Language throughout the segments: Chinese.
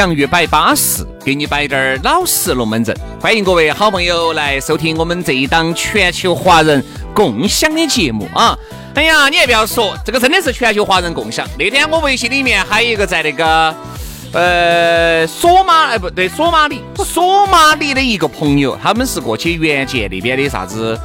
洋芋摆巴适，给你摆点儿老实龙门阵。欢迎各位好朋友来收听我们这一档全球华人共享的节目啊！哎呀，你还不要说，这个真的是全球华人共享。那天我微信里面还有一个在那个呃索马哎不对索马里索马里的一个朋友，他们是过去援建那边的啥子。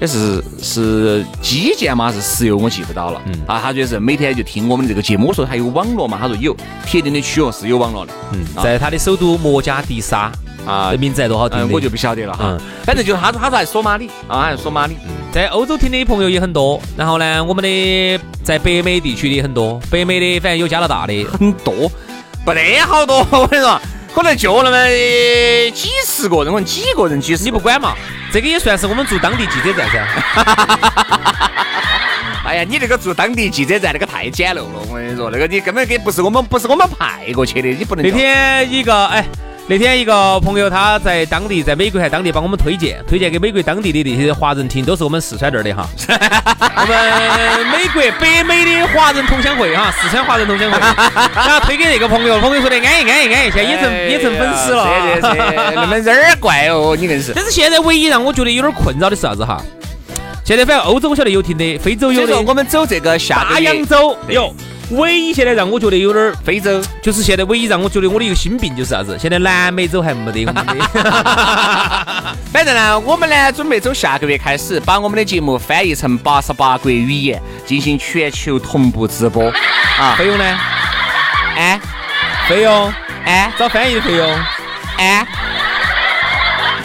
也是是基建嘛，是石油，我记不到了。嗯啊，他就是每天就听我们这个节目。我说还有网络嘛？他说有，铁定的区哦是有网络的。嗯，在他的首都摩加迪沙啊，名字还多好听我就不晓得了哈。反正就是他他说还索马里啊，还是索马里。在欧洲听的朋友也很多。然后呢，我们的在北美地区的很多，北美的反正有加拿大的很多，不得好多。我跟你说。可能就那么几十个人，可能几个人，几十，你不管嘛？这个也算是我们做当地记者站噻。哎呀，你这个做当地记者站那个太简陋了，我跟你说，那个你根本给不是我们，不是我们派过去的，你不能。那天一个哎。那天一个朋友他在当地，在美国还当地帮我们推荐，推荐给美国当地的那些华人听，都是我们四川这儿的哈。我们美国北美的华人同乡会哈，四川华人同乡会，然后推给那个朋友，朋友说的安逸安逸安逸，现在也成也成粉丝了。是是是，那么人儿怪哦，你硬是。但是现在唯一让我觉得有点困扰的是啥子哈？现在反正欧洲我晓得有听的，非洲有的。我们走这个下大洋洲有。唯一现在让我觉得有点非洲，就是现在唯一让我觉得我的一个心病就是啥子？现在南美洲还没得我们的。反正呢，我们呢准备走下个月开始，把我们的节目翻译成八十八国语言，进行全球同步直播。啊，费用呢？哎，费用？哎，找翻译的费用？哎，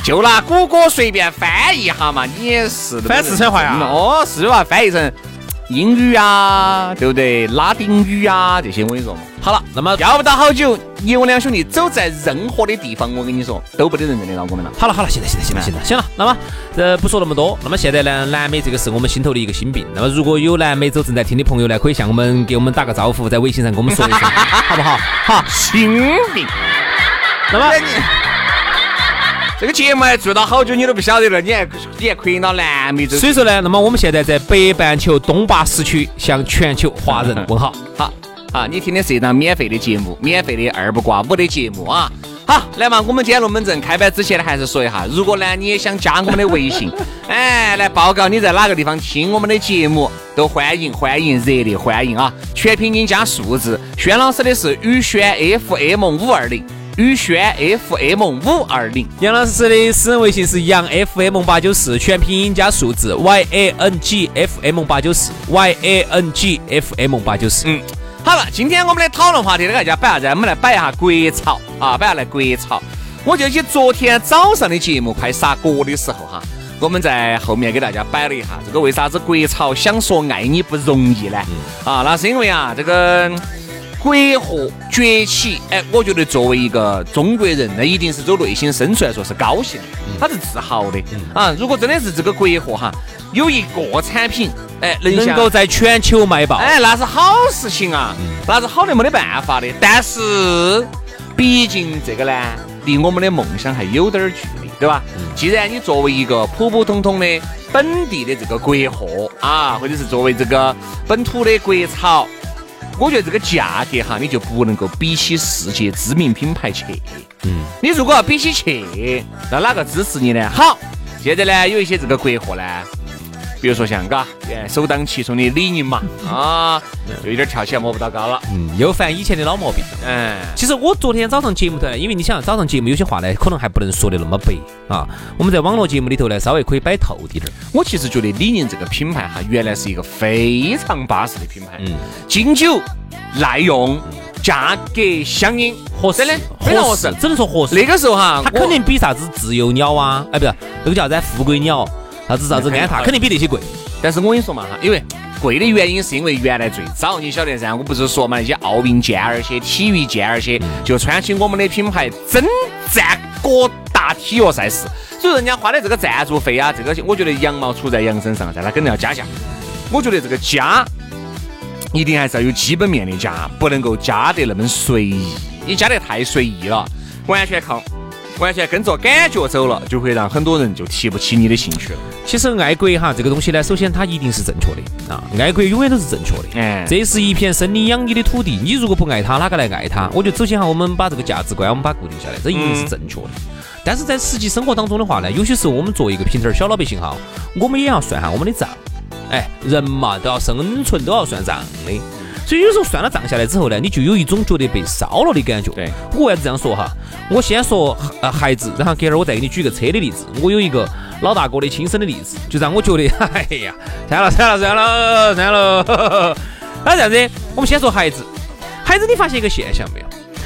就拿谷歌随便翻译一下嘛，你也是翻四川话呀？哦，是吧？翻译成。英语啊，对不对？拉丁语啊，这些我跟你说嘛。好了，那么要不到好久，你我两兄弟走在任何的地方，我跟你说，都不得人认得到我们了。好了好了，行了行了行了行了行了。那么呃，不说那么多。那么现在呢，南美这个是我们心头的一个心病。那么如果有南美洲正在听的朋友呢，可以向我们给我们打个招呼，在微信上跟我们说一下，好不好？好，心病。那么。这个节目还做到好久，你都不晓得了，你还你还可以到南美洲。所以说呢，那么我们现在在北半球东巴时区向全球华人 问好。好，好，你听的是一档免费的节目，免费的二不挂五的节目啊。好，来嘛，我们今天龙门阵开摆之前呢，还是说一下，如果呢你也想加我们的微信，哎，来报告你在哪个地方听我们的节目，都欢迎欢迎，热烈欢迎啊！全拼音加数字，轩老师的是宇轩 FM 五二零。宇轩 FM 五二零，杨老师的私人微信是杨 FM 八九四，全拼音加数字 Y A N G F M 八九四 Y A N G F M 八九四。嗯，好了，今天我们的讨论话题呢，大家摆啥子？我们来摆一下国潮啊，摆下来国潮。我就记昨天早上的节目快杀锅的时候哈，我们在后面给大家摆了一下这个为啥子国潮想说爱你不容易呢？啊，那是因为啊这个。国货崛起，哎，我觉得作为一个中国人，那一定是走内心深处来说是高兴，他是自豪的啊。如果真的是这个国货哈，有一个产品，哎，能够在全球卖爆，哎，那是好事情啊，那是好的没得办法的。但是，毕竟这个呢，离我们的梦想还有点距离，对吧？既然你作为一个普普通通的本地的这个国货啊，或者是作为这个本土的国潮。我觉得这个价格哈，你就不能够比起世界知名品牌去。嗯，你如果要比起去，那哪个支持你呢？好，现在呢有一些这个国货呢。比如说像嘎，首当其冲的李宁嘛，啊，就有点跳起来摸不到高了，嗯，又犯以前的老毛病。嗯，其实我昨天早上节目头，因为你想早上节目有些话呢，可能还不能说的那么白啊。我们在网络节目里头呢，稍微可以摆透滴点。我其实觉得李宁这个品牌哈，原来是一个非常巴适的品牌，嗯，经久耐用，价格相应，合适呢，非常合适，只能说合适。那个时候哈，它肯定比啥子自由鸟啊，哎，不是那个叫啥子富贵鸟。啥子啥子安踏肯定比那些贵，但是我跟你说嘛哈，因为贵的原因是因为原来最早你晓得噻，我不是说嘛那些奥运健儿些、体育健儿些，就穿起我们的品牌征战各大体育赛事，所以人家花的这个赞助费啊，这个我觉得羊毛出在羊身上，噻，他肯定要加价。我觉得这个加一定还是要有基本面的加，不能够加得那么随意，你加得太随意了，完全靠。完全跟着感觉走了，就会让很多人就提不起你的兴趣了。其实爱国哈这个东西呢，首先它一定是正确的啊，爱国永远都是正确的。嗯，这是一片生你养你的土地，你如果不爱它，哪个来爱它？我觉得首先哈，我们把这个价值观我们把固定下来，这一定是正确的。但是在实际生活当中的话呢，有些时候我们作为一个平头小老百姓哈，我们也要算下我们的账。哎，人嘛都要生存，都要算账的。所以有时候算了账下来之后呢，你就有一种觉得被烧了的感觉。对，我为啥子这样说哈？我先说呃孩子，然后隔儿我再给你举个车的例子。我有一个老大哥的亲身的例子，就让我觉得，哎呀，算了算了算了算了。那这样子，我们先说孩子。孩子，你发现一个现象没有？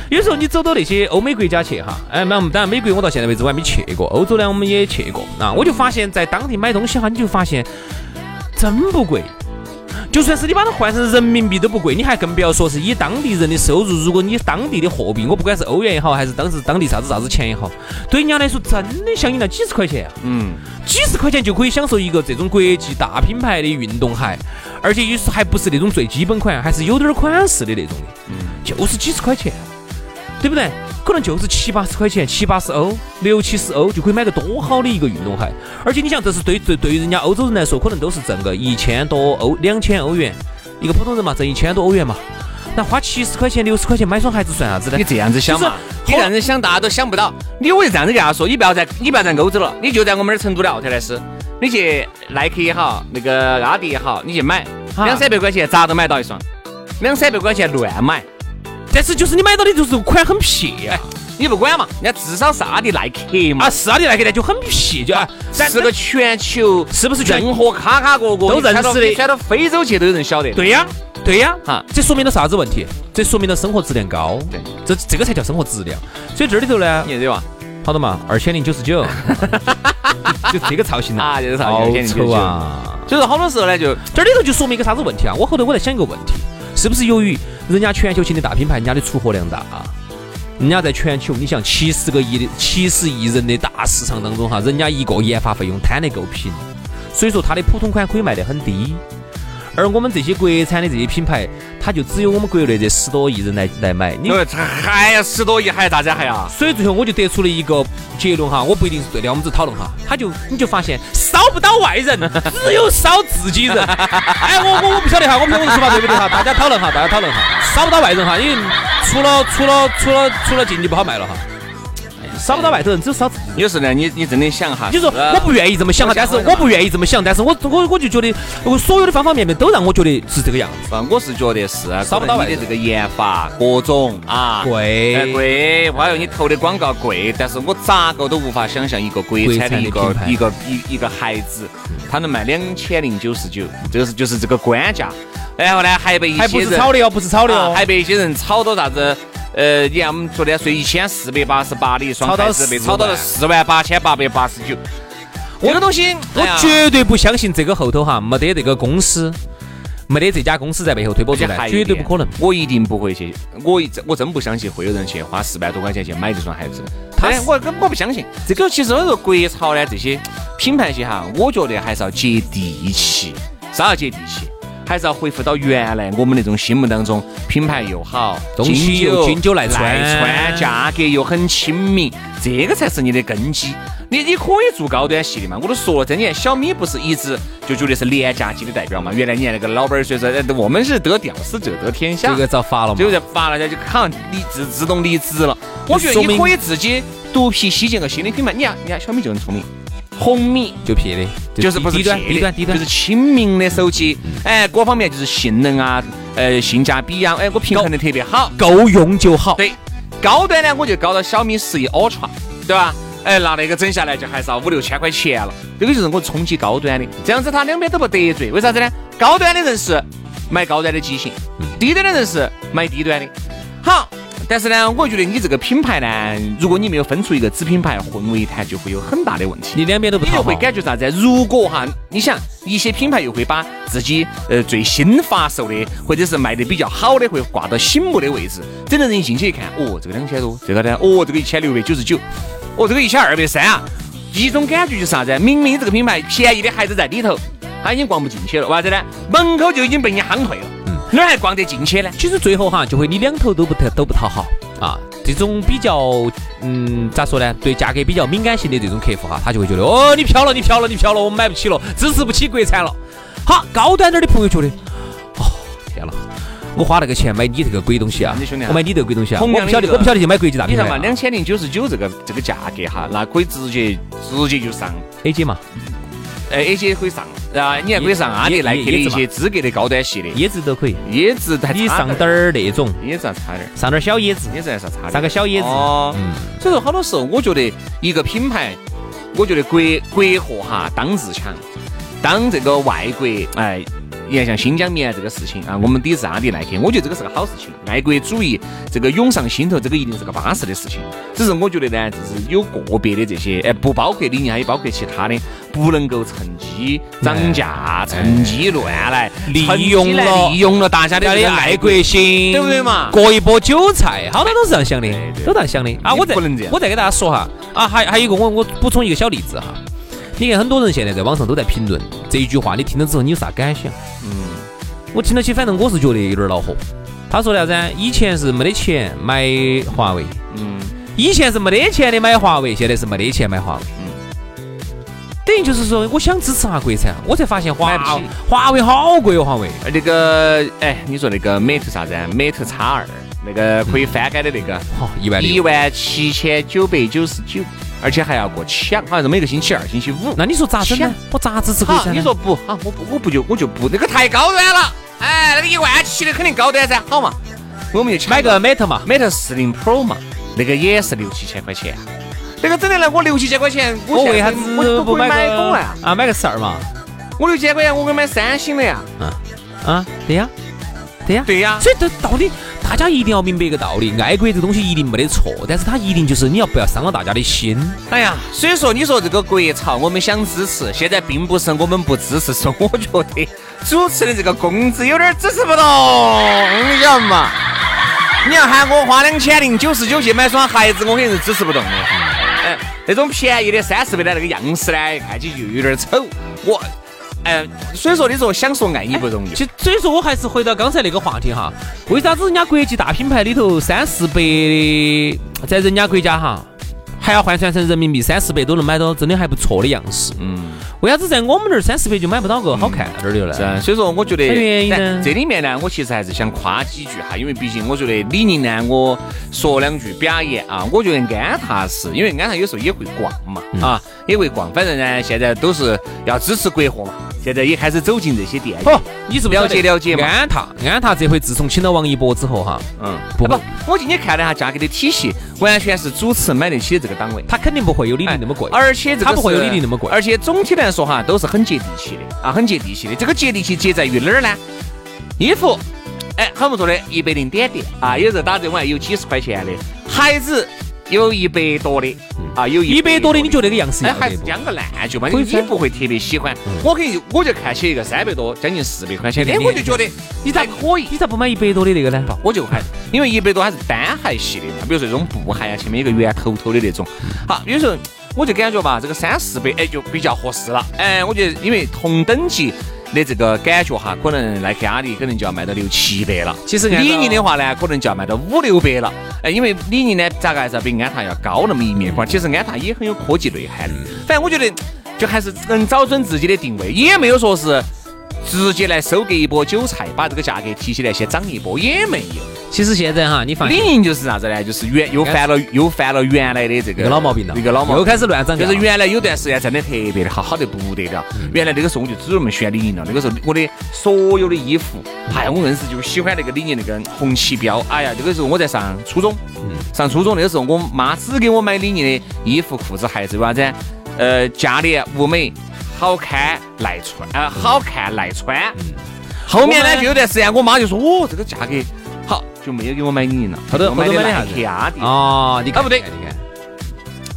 有时候你走到那些欧美国家去哈，哎，那当然美国我到现在为止我还没去过，欧洲呢我们也去过啊，我就发现，在当地买东西哈，你就发现真不贵。就算是你把它换成人民币都不贵，你还更不要说是以当地人的收入，如果你当地的货币，我不管是欧元也好，还是当时当地啥子啥子钱也好，对人家来说真的相应了几十块钱啊！嗯，几十块钱就可以享受一个这种国际大品牌的运动鞋，而且有时还不是那种最基本款，还是有点款式的那种的，嗯，就是几十块钱，对不对？可能就是七八十块钱，七八十欧，六七十欧就可以买个多好的一个运动鞋。而且你想，这是对对对于人家欧洲人来说，可能都是挣个一千多欧、两千欧元。一个普通人嘛，挣一千多欧元嘛，那花七十块钱、六十块钱买双鞋子算啥子呢？你这样子想嘛，你这样子想，大家都想不到。你我就这样子跟他说，你不要在你不要在欧洲了，你就在我们这儿成都的奥特莱斯，你去耐克也好，那个阿迪也好，你去买两三百块钱，咋都买到一双，两三百块钱乱买。但是就是你买到的就是款很撇，你不管嘛，人家至少是阿迪耐克嘛，啊是阿迪耐克的就很撇，就啊，是个全球是不是任何卡卡角角都认识的，穿到非洲去都有人晓得。对呀，对呀，哈，这说明了啥子问题？这说明了生活质量高。对，这这个才叫生活质量。所以这里头呢，你对吧？好多嘛，二千零九十九，就这个造型啊，这个造型，好丑啊！所以说好多时候呢，就这里头就说明一个啥子问题啊？我后头我在想一个问题。是不是由于人家全球性的大品牌，人家的出货量大啊，人家在全球，你像七十个亿的七十亿人的大市场当中哈，人家一个研发费用摊得够平，所以说它的普通款可以卖得很低。而我们这些国产的这些品牌，它就只有我们国内这十多亿人来来买。你还要十多亿，还要大家还要？所以最后我就得出了一个结论哈，我不一定是对的，我们只讨论哈。他就你就发现烧不到外人，只有烧自己人。哎，我我我不晓得哈，我不晓得我的说法对不对哈？大家讨论哈，大家讨论哈，烧不到外人哈，因为除了除了除了除了进去不好卖了哈。烧不到外头人，只有烧自己。有时呢，你你真的想哈，你说我不愿意这么想哈，但是我不愿意这么想，但是我我我就觉得，我所有的方方面面都让我觉得是这个样子。我是觉得是烧不到外的这个研发各种啊贵贵，还有你投的广告贵，但是我咋个都无法想象一个国产的一个一个一一个孩子，他能卖两千零九十九，这个是就是这个官价。然后呢，还被一些还不是炒的哦，不是炒的哦，还被一些人炒到啥子？呃，你看我们昨天说一千四百八十八的一双鞋子被炒到了四万八千八百八十九。这个东西，我绝对不相信这个后头哈没得这个公司，没得这家公司在背后推波助澜，绝对不可能。我一定不会去，我我真不相信会有人去花四万多块钱去买这双鞋子。他，我我不相信。这个其实我说国潮呢，这些品牌些哈，我觉得还是要接地气，啥要接地气？还是要恢复到原来我们那种心目当中，品牌又好，东西又经久耐穿，价格又很亲民，这个才是你的根基。你你可以做高端系的嘛？我都说了，这年小米不是一直就觉得是廉价机的代表嘛？原来你看那个老板说说，呃我们是得屌丝者得天下，这个遭罚了嘛？这个在罚了，就好像离自自动离职了。我觉得你可以自己独辟蹊径个新的品牌。你看，你看小米就很聪明，红米就撇的，就是不是低端低端低端，就是亲民的手机，哎，各方面就是性能啊，呃，性价比啊，哎，我平衡的特别好。够用就好。对，高端呢，我就高到小米十一 Ultra，对吧？哎，拿那个整下来就还是要五六千块钱了。这个就是我冲击高端的，这样子他两边都不得罪。为啥子呢？高端的人是买高端的机型，低端的人是买低端的。好，但是呢，我觉得你这个品牌呢，如果你没有分出一个子品牌，混为一谈，就会有很大的问题。你两边都不你就会。感觉啥子？如果哈，你想一些品牌又会把自己呃最新发售的或者是卖的比较好的，会挂到醒目的位置，整个人一进去一看，哦，这个两千多，这个呢，哦，这个一千六百九十九，哦，这个一千二百三啊，一种感觉就是啥子？明明这个品牌便宜的还是在里头，他已经逛不进去了，为啥子呢？门口就已经被你夯退了，哪儿还逛得进去呢？其实最后哈，就会你两头都不讨都不讨好啊。这种比较，嗯，咋说呢？对价格比较敏感性的这种客户哈，他就会觉得，哦，你飘了，你飘了，你飘了，我们买不起了，支持不起国产了。好，高端点的朋友觉得，哦，天了，我花那个钱买你这个鬼东西啊你兄弟啊，我买你这个鬼东西啊，我不晓得，我不晓得就买国际大你看嘛。两千零九十九这个这个价格哈，那可以直接直接就上 AJ 嘛，哎，AJ 可以上，啊，你还可以上阿迪、耐克的一些资格的高端系列，椰子都可以，椰子还差你上点点儿那种，椰子还差点儿，上点儿小椰子，椰子还是要差点儿。上个小椰子，哦，嗯，所以说好多时候，我觉得一个品牌，我觉得国国货哈当自强，当这个外国哎。你看，像新疆棉这个事情啊，我们抵制阿迪耐克，我觉得这个是个好事情。爱国主义这个涌上心头，这个一定是个巴适的事情。只是我觉得呢，就是有个别的这些，哎，不包括李宁，还有包括其他的，不能够趁机涨价、趁机乱来，利用了利用了大家的爱国心，对不对嘛割一波韭菜，好多都是这样想的，都这样想的啊！我再我再给大家说哈啊，还还有一个我我补充一个小例子哈，你看很多人现在在网上都在评论这一句话，你听了之后你有啥感想？嗯，我听了起，反正我是觉得有点恼火。他说的啥子？以前是没得钱买华为，嗯，以前是没得钱的买华为，现在是没得钱买华为。嗯等于就是说，我想支持下国产，我才发现华华为好贵哦，华为。而那个，哎，你说那个 Mate 啥子啊？Mate X 二，那个可以翻盖的那个，好，一万一。万七千九百九十九，而且还要过抢，好像是每个星期二、星期五。那你说咋整呢？我咋支持国好，产呢？你说不好，我不我不就我就不那个太高端了，哎，那个一万七的肯定高端噻，好嘛，我们就抢买个 Mate 嘛，Mate 四零 Pro 嘛，那个也是六七千块钱，那个整的来我六七千块钱，我为啥子我不买个公了呀？啊？买个十二嘛？我六千块钱我可以买三星的呀，啊，对呀，对呀。对呀。所以这到底大家一定要明白一个道理，爱国这东西一定没得错，但是它一定就是你要不要伤了大家的心。哎呀，所以说你说这个国潮，我们想支持，现在并不是我们不支持，是我觉得主持的这个工资有点支持不动，你晓得嘛？你要喊我花两千零九十九去买双鞋子，我肯定是支持不动的。哎，那种便宜的三四百的那个样式呢，看起就有点丑。我，哎，所以说你说想说爱你不容易。其实所以说我还是回到刚才那个话题哈，为啥子人家国际大品牌里头三四百的，在人家国家哈，还要换算成人民币三四百都能买到真的还不错的样式？嗯。为啥子在我们那儿三四百就买不到个好看点儿的呢？是啊，所以说我觉得这里面呢，我其实还是想夸几句哈，因为毕竟我觉得李宁呢，我说两句表扬啊，我觉得安踏是因为安踏有时候也会逛嘛，嗯啊，也会逛，反正呢，现在都是要支持国货嘛，现在也开始走进这些店。哦，你是不是了解了解嘛安踏，安踏这回自从请了王一博之后哈，嗯，不不，我今天看了一下价格的体系，完全是主持买得起的这个档位。它肯定不会有李宁那么贵。而且这个它不会有李宁那么贵而且总体来说哈，都是很接地气的啊，很接地气的。这个接地气接在于哪儿呢？衣服，哎，很不错的，一百零点点啊，有时候打折我还有几十块钱的，鞋子有一百多的啊，有一百多的，你觉得那个样式哎？还是将个烂就嘛，你不会特别喜欢。我可以，我就看起一个三百多，将近四百块钱的，哎，我就觉得你咋可以。你咋不买一百多的那个呢？我就还，因为一百多它是单鞋系的，比如说这种布鞋啊，前面有个圆头头的那种。好，有时候我就感觉吧，这个三四百，哎，就比较合适了。哎，我觉得因为同等级，的这个感觉哈，可能耐克、阿迪可能就要卖到六七百了。其实李宁的话呢，可能就要卖到五六百了。哎，因为李宁呢，咋个还是要比安踏要高那么一面块。其实安踏也很有科技内涵的。反正我觉得，就还是能找准自己的定位，也没有说是直接来收割一波韭菜，把这个价格提起来先涨一波，也没有。其实现在哈，你放李宁就是啥子呢？就是原又犯了又犯了原来的这个老毛病了，一个老毛病又开始乱涨就是原来有段时间真的特别的好，好得不得了。原来那个时候我就只那么选李宁了。那个时候我的所有的衣服，哎呀，我硬是就喜欢那个李宁那个红旗标。哎呀，那个时候我在上初中，上初中那个时候，我妈只给我买李宁的衣服、裤子、鞋子，为啥子？呃，价廉物美，好看耐穿，呃，好看耐穿。后面呢，就有段时间，我妈就说，哦，这个价格。好，就没有给我买李宁了。后头买的啥子？阿迪。啊，你看不对，你看，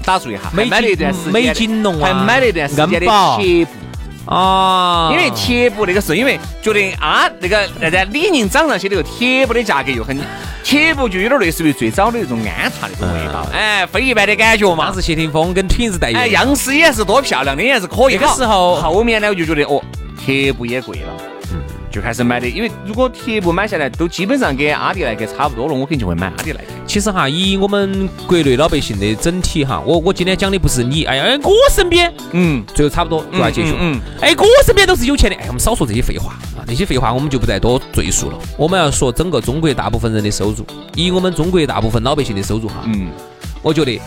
打住一下。美买了一段时间，美锦龙还买了一段时间的鞋布。哦。因为贴布那个是因为觉得啊，那个那在李宁涨上去那个贴布的价格又很，贴布就有点类似于最早的那种安踏那种味道，哎，非一般的感觉嘛。当时谢霆锋跟挺子代言。哎，样式也是多漂亮的，也是可以。那个时候，后面呢我就觉得哦，贴布也贵了。就开始买的，因为如果铁布买下来都基本上跟阿迪耐克差不多了，我肯定就会买阿迪耐克。其实哈，以我们国内老百姓的整体哈，我我今天讲的不是你，哎呀，我身边，嗯，最后差不多就要结束，嗯，哎，我身边都是有钱的，哎，我们少说这些废话啊，那些废话我们就不再多赘述了。我们要说整个中国大部分人的收入，以我们中国大部分老百姓的收入哈，嗯，我觉得。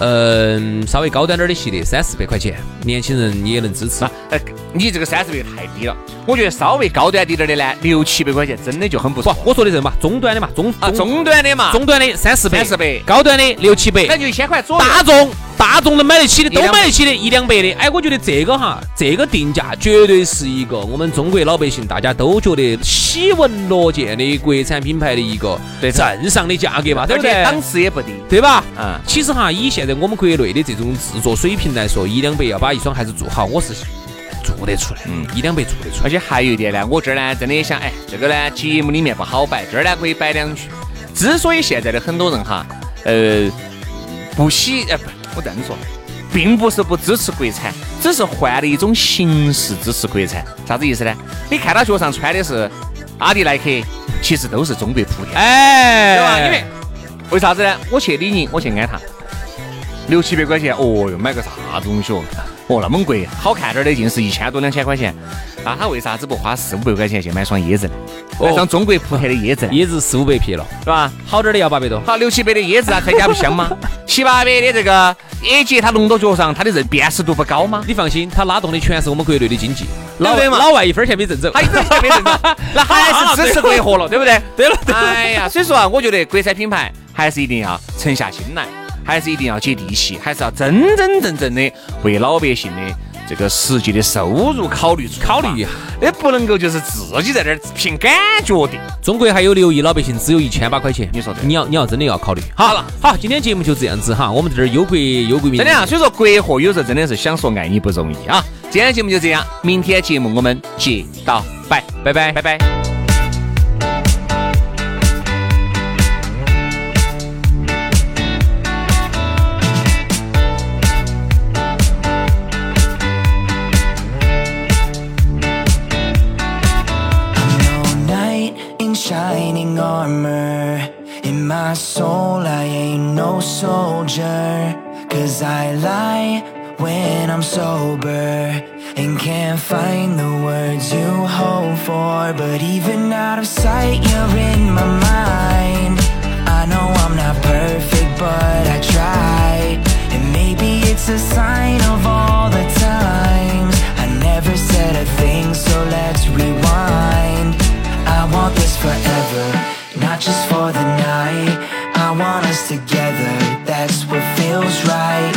嗯，稍微高端点的系列，三四百块钱，年轻人也能支持。哎，你这个三四百太低了，我觉得稍微高端滴点的呢，六七百块钱真的就很不错。我说的是嘛，中端的嘛，中啊中端的嘛，中端的三四百，三四百，高端的六七百，那就一千块左右。大众。大众能买得起的都买得起的，一两百的，哎，我觉得这个哈，这个定价绝对是一个我们中国老百姓大家都觉得喜闻乐见的国产品牌的一个正上的价格嘛，对不对？档次也不低，对吧？嗯，其实哈，以现在我们国内的这种制作水平来说，一两百要把一双鞋子做好，我是做得出来，嗯，一两百做得出来。而且还有一点呢，我这儿呢，真的想，哎，这个呢，节目里面不好摆，这儿呢可以摆两句。之所以现在的很多人哈，呃，不喜，呃不。我这样说，并不是不支持国产，只是换了一种形式支持国产。啥子意思呢？你看他脚上穿的是阿迪耐克，其实都是中国莆田，哎，对吧？因为为啥子呢？我去李宁，我去安踏，六七百块钱，哦哟，买个啥东西哦？哦，那么贵，好看点的，尽是一千多两千块钱。那他为啥子不花四五百块钱去买双椰子呢？买双中国莆田的椰子，椰子四五百匹了，是吧？好点的要八百多，好六七百的椰子啊，它家不香吗？七八百的这个野结，它弄到脚上，它的认辨识度不高吗？你放心，它拉动的全是我们国内的经济，老外老外一分钱没挣走，他一分钱没挣走，那还是支持国货了，对不对？对了，哎呀，所以说啊，我觉得国产品牌还是一定要沉下心来，还是一定要接地气，还是要真真正正的为老百姓的。这个实际的收入考虑考虑一下，也不能够就是自己在这儿凭感觉的。中国还有六亿老百姓，只有一千八块钱，你说你要你要真的要考虑。好了，好，今天节目就这样子哈，我们在这儿忧国忧国民。真的啊，所以说国货有时候真的是想说爱你不容易啊。今天节目就这样，明天节目我们接到拜拜拜拜拜。my soldier. Cause I lie when I'm sober. And can't find the words you hope for. But even out of sight, you're in my mind. I know I'm not perfect, but I try. And maybe it's a sign of all the times I never said a thing, so let's rewind. I want this forever not just for the night I want us together, that's what feels right.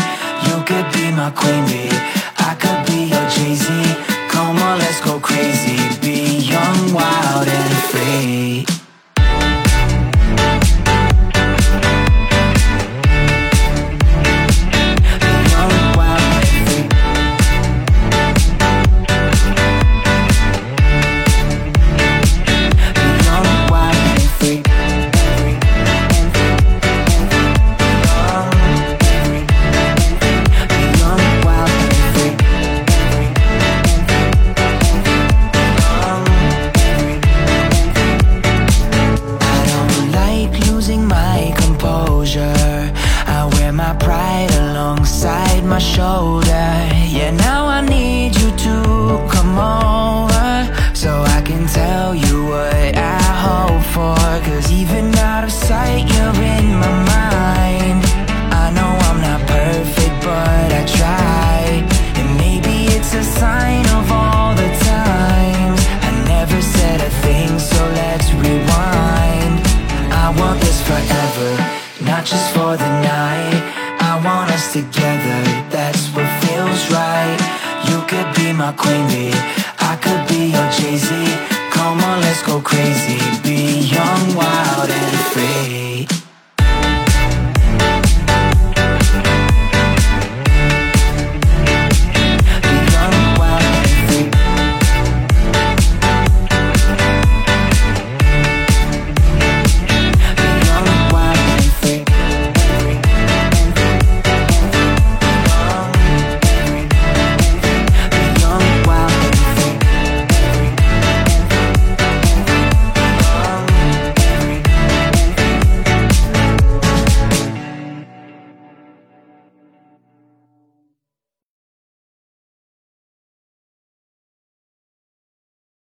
You could be my queen bee, I could be your Jay-Z. Come on, let's go crazy, be young, wild and free queen bee.